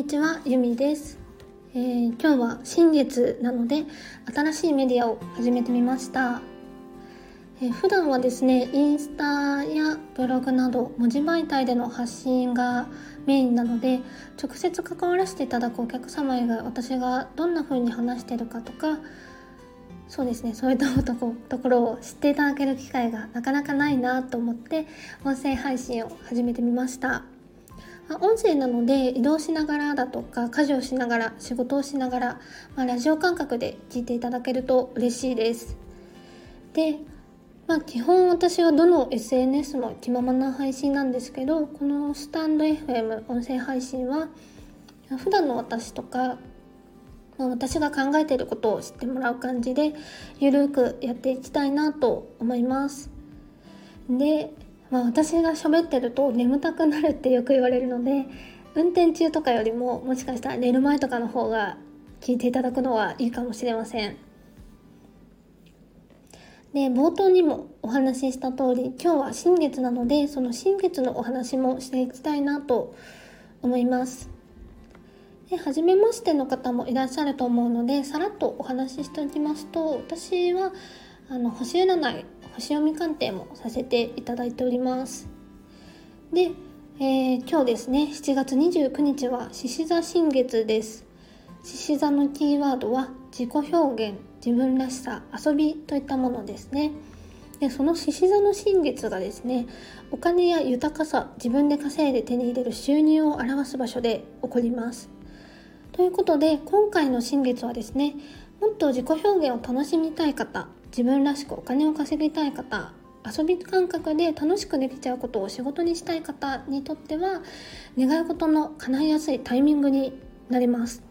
にちは、ゆみです、えー、今日は新月なので新しいメディアを始めてみました、えー、普段はですね、インスタやブログなど文字媒体での発信がメインなので直接関わらせていただくお客様以外私がどんな風に話してるかとかそうですねそういったとこところを知っていただける機会がなかなかないなと思って音声配信を始めてみました。音声なので移動しながらだとか家事をしながら仕事をしながら、まあ、ラジオ感覚で聞いていただけると嬉しいです。でまあ基本私はどの SNS も気ままな配信なんですけどこのスタンド FM 音声配信は普段の私とかまあ、私が考えていることを知ってもらう感じでゆるくやっていきたいなと思います。で、まあ、私が喋ってると眠たくなるってよく言われるので運転中とかよりももしかしたら寝る前とかの方が聞いていただくのはいいかもしれません。で冒頭にもお話しした通り今日は新月なのでその新月のお話もしていきたいなと思います。で初めましての方もいらっしゃると思うのでさらっとお話ししておきますと私はあの星占い星読み鑑定もさせていただいております。で、えー、今日ですね7月29日は獅子座新月です。獅子座のキーワードは自己表現自分らしさ遊びといったものですね。でその獅子座の新月がですねお金や豊かさ自分で稼いで手に入れる収入を表す場所で起こります。ということで今回の新月はですねもっと自己表現を楽しみたい方自分らしくお金を稼ぎたい方遊び感覚で楽しくできちゃうことを仕事にしたい方にとっては願い事の叶いやすいタイミングになります。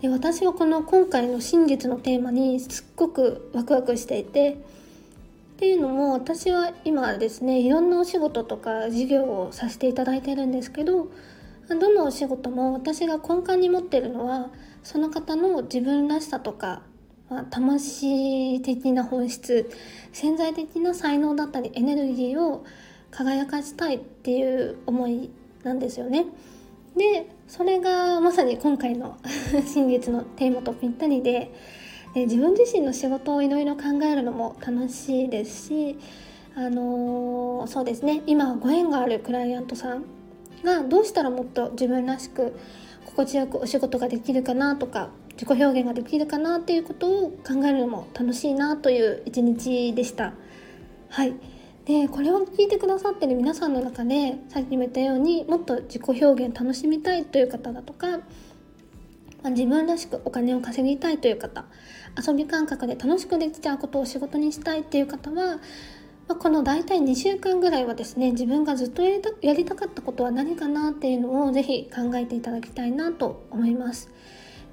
で私はこの今回の新月のテーマにすっごくワクワクしていてっていうのも私は今ですねいろんなお仕事とか事業をさせていただいてるんですけどどのお仕事も私が根幹に持ってるのはその方の自分らしさとか、魂的な本質潜在的な才能だったりエネルギーを輝かしたいっていう思いなんですよね。でそれがまさに今回の 新月のテーマとぴったりでで自分自身の仕事をいろいろ考えるのも楽しいですしあのー、そうですね今ご縁があるクライアントさんがどうしたらもっと自分らしく心地よくお仕事ができるかなとか自己表現ができるかなっていうことを考えるのも楽しいなという一日でした。はいでこれを聞いてくださってる皆さんの中でさっきも言ったようにもっと自己表現楽しみたいという方だとか、ま、自分らしくお金を稼ぎたいという方遊び感覚で楽しくできちゃうことを仕事にしたいっていう方はま、この大体2週間ぐらいはですね自分がずっとやりたやりたかったことは何かなっていうのをぜひ考えていただきたいなと思います。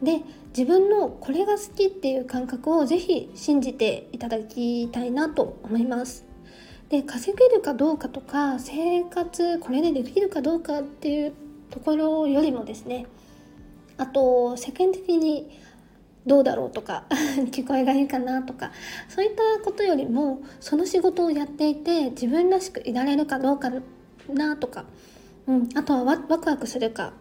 で自分のこれが好きっていう感覚をぜひ信じていただきたいなと思います。で稼げるかどうかとか生活これでできるかどうかっていうところよりもですねあと世間的にどうだろうとか 聞こえがいいかなとかそういったことよりもその仕事をやっていて自分らしくいられるかどうかなとか、うん、あとはワクワクするか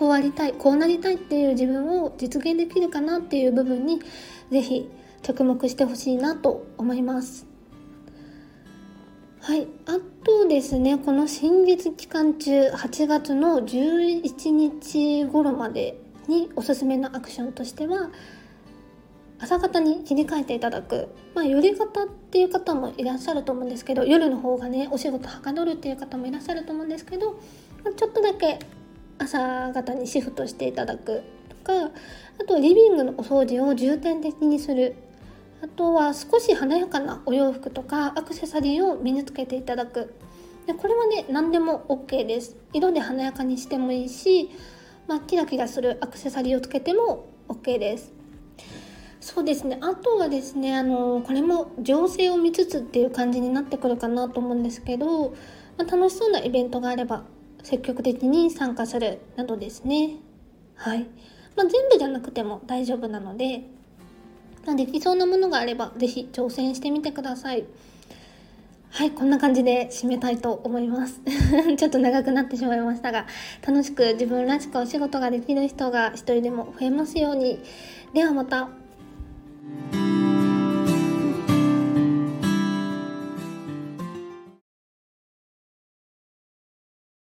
こうありたいこうなりたいっていう自分を実現できるかなっていう部分に是非着目してほしいなと思います。はい、あとですねこの新月期間中8月の11日頃までにおすすめのアクションとしては朝方に切り替えていただく、まあ、夜型っていう方もいらっしゃると思うんですけど夜の方がねお仕事はかどるっていう方もいらっしゃると思うんですけど、ちょっとだけ朝方にシフトしていただくとかあとリビングのお掃除を重点的にする。あとは少し華やかなお洋服とかアクセサリーを身につけていただく。でこれはね何でも OK です。色で華やかにしてもいいしまあ、キラキラするアクセサリーをつけても OK です。そうですね。あとはですねあのこれも情勢を見つつっていう感じになってくるかなと思うんですけど、まあ、楽しそうなイベントがあれば積極的に参加するなどですね。はい、まあ、全部じゃなくても大丈夫なので、まあ、できそうなものがあれば是非挑戦してみてください。はいこんな感じで締めたいと思います。ちょっと長くなってしまいましたが楽しく自分らしくお仕事ができる人が一人でも増えますように。ではまた。